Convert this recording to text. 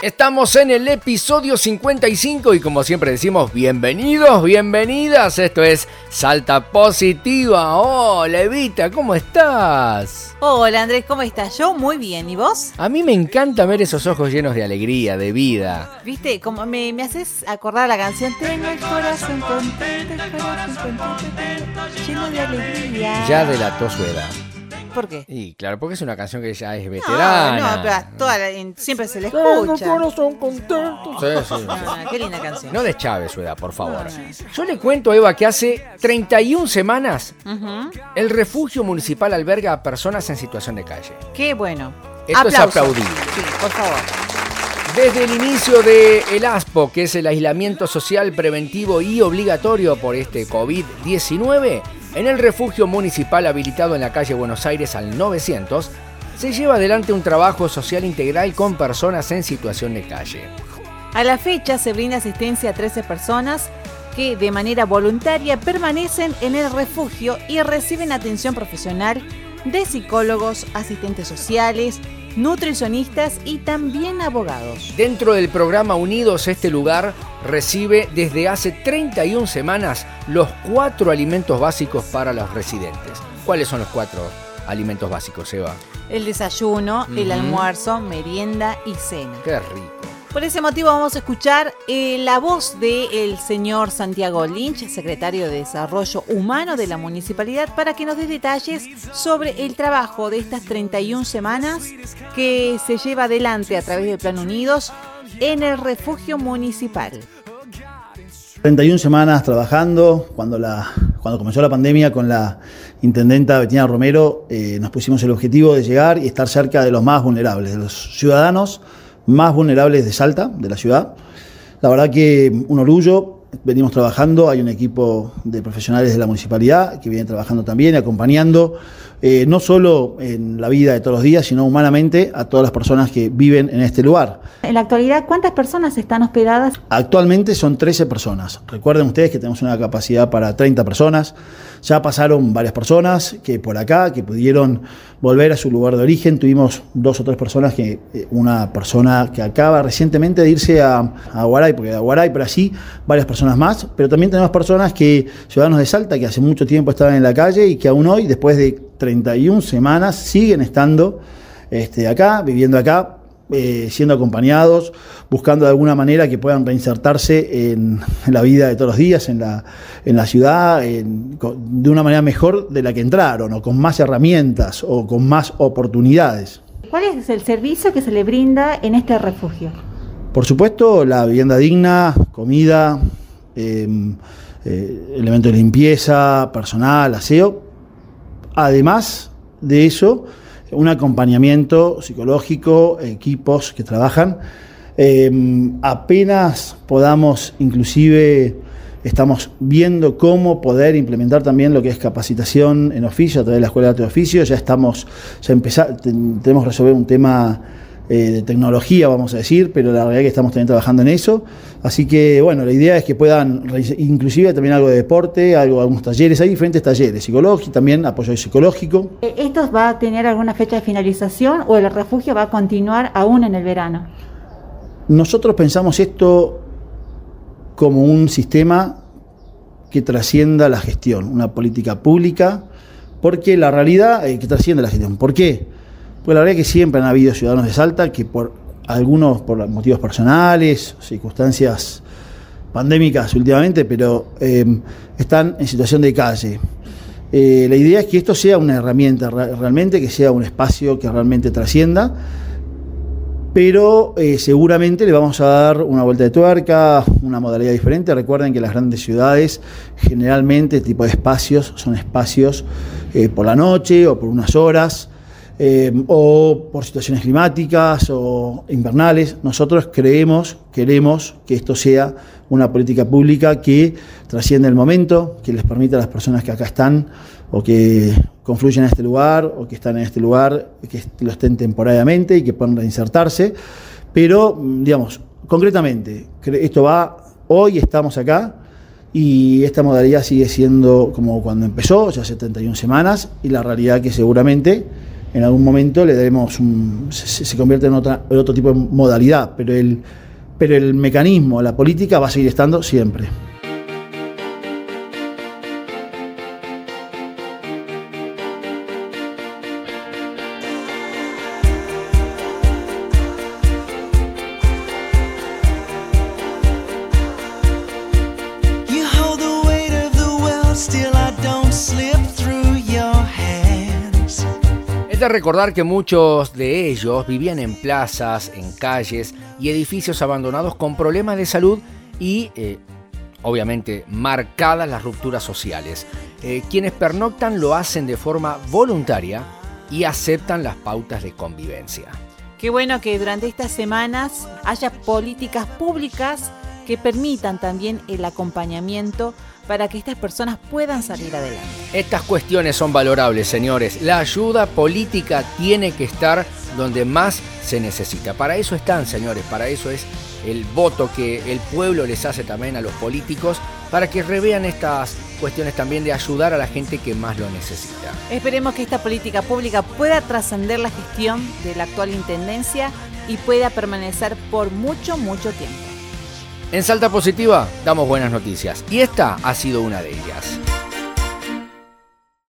Estamos en el episodio 55 y como siempre decimos, bienvenidos, bienvenidas. Esto es Salta Positiva. Hola Evita, ¿cómo estás? Hola Andrés, ¿cómo estás? Yo muy bien, ¿y vos? A mí me encanta ver esos ojos llenos de alegría, de vida. Viste, como me, me haces acordar la canción Tengo el corazón contento, el corazón contento, lleno de alegría. Ya delató su edad. ¿Por qué? Y claro, porque es una canción que ya es No, veterana. no, pero a toda la- en- siempre se el escucha. contento. Sí, sí, sí. Ah, qué linda canción. No deschave su edad, por favor. No, Yo le cuento, Eva, que hace 31 semanas Ujú. el refugio municipal alberga a personas en situación de calle. Qué bueno. Esto es aplaudible. Sí, por favor. Desde el inicio del el ASPO, que es el aislamiento social preventivo y obligatorio por este COVID-19, en el refugio municipal habilitado en la calle Buenos Aires al 900, se lleva adelante un trabajo social integral con personas en situación de calle. A la fecha se brinda asistencia a 13 personas que de manera voluntaria permanecen en el refugio y reciben atención profesional de psicólogos, asistentes sociales, nutricionistas y también abogados. Dentro del programa Unidos, este lugar recibe desde hace 31 semanas los cuatro alimentos básicos para los residentes. ¿Cuáles son los cuatro alimentos básicos, Eva? El desayuno, el almuerzo, merienda y cena. Qué rico. Por ese motivo vamos a escuchar eh, la voz del señor Santiago Lynch, secretario de Desarrollo Humano de la Municipalidad, para que nos dé detalles sobre el trabajo de estas 31 semanas que se lleva adelante a través del Plan Unidos en el refugio municipal. 31 semanas trabajando, cuando, cuando comenzó la pandemia con la intendenta Betina Romero, eh, nos pusimos el objetivo de llegar y estar cerca de los más vulnerables, de los ciudadanos más vulnerables de Salta, de la ciudad. La verdad que un orgullo, venimos trabajando, hay un equipo de profesionales de la municipalidad que viene trabajando también, acompañando, eh, no solo en la vida de todos los días, sino humanamente a todas las personas que viven en este lugar. En la actualidad, ¿cuántas personas están hospedadas? Actualmente son 13 personas. Recuerden ustedes que tenemos una capacidad para 30 personas. Ya pasaron varias personas que por acá, que pudieron volver a su lugar de origen. Tuvimos dos o tres personas, que eh, una persona que acaba recientemente de irse a, a Guaray, porque de Guaray, pero así varias personas más. Pero también tenemos personas que, ciudadanos de Salta, que hace mucho tiempo estaban en la calle y que aún hoy, después de 31 semanas, siguen estando este, acá, viviendo acá, eh, siendo acompañados, buscando de alguna manera que puedan reinsertarse en, en la vida de todos los días, en la, en la ciudad, en- con- de una manera mejor de la que entraron, o con más herramientas, o con más oportunidades. ¿Cuál es el servicio que se le brinda en este refugio? Por supuesto, la vivienda digna, comida, eh, eh, elementos de limpieza, personal, aseo. Además de eso, un acompañamiento psicológico, equipos que trabajan. Eh, apenas podamos, inclusive, estamos viendo cómo poder implementar también lo que es capacitación en oficio a través de la Escuela de Arte de Oficio. Ya estamos, ya empezar, tenemos que resolver un tema eh, de tecnología, vamos a decir, pero la realidad es que estamos también trabajando en eso. Así que, bueno, la idea es que puedan, inclusive también algo de deporte, algo, algunos talleres, hay diferentes talleres, psicológicos, también apoyo psicológico. Eh, ¿Esto va a tener alguna fecha de finalización o el refugio va a continuar aún en el verano? Nosotros pensamos esto como un sistema que trascienda la gestión, una política pública, porque la realidad eh, que trasciende la gestión. ¿Por qué? Pues la verdad es que siempre han habido ciudadanos de Salta que por algunos por motivos personales, circunstancias pandémicas últimamente, pero eh, están en situación de calle. Eh, la idea es que esto sea una herramienta re- realmente, que sea un espacio que realmente trascienda, pero eh, seguramente le vamos a dar una vuelta de tuerca, una modalidad diferente. Recuerden que las grandes ciudades generalmente este tipo de espacios son espacios eh, por la noche o por unas horas. Eh, o por situaciones climáticas o invernales. Nosotros creemos, queremos que esto sea una política pública que trascienda el momento, que les permita a las personas que acá están o que confluyen en este lugar o que están en este lugar, que lo estén temporariamente y que puedan reinsertarse. Pero, mm, digamos, concretamente, cre- esto va, hoy estamos acá y esta modalidad sigue siendo como cuando empezó, ya 71 semanas, y la realidad que seguramente en algún momento le daremos un, se, convierte en, otra, en otro tipo de modalidad, pero el, pero el mecanismo, la política va a seguir estando siempre. Recordar que muchos de ellos vivían en plazas, en calles y edificios abandonados con problemas de salud y, eh, obviamente, marcadas las rupturas sociales. Eh, quienes pernoctan lo hacen de forma voluntaria y aceptan las pautas de convivencia. Qué bueno que durante estas semanas haya políticas públicas que permitan también el acompañamiento para que estas personas puedan salir adelante. Estas cuestiones son valorables, señores. La ayuda política tiene que estar donde más se necesita. Para eso están, señores, para eso es el voto que el pueblo les hace también a los políticos, para que revean estas cuestiones también de ayudar a la gente que más lo necesita. Esperemos que esta política pública pueda trascender la gestión de la actual Intendencia y pueda permanecer por mucho, mucho tiempo. En Salta Positiva damos buenas noticias y esta ha sido una de ellas.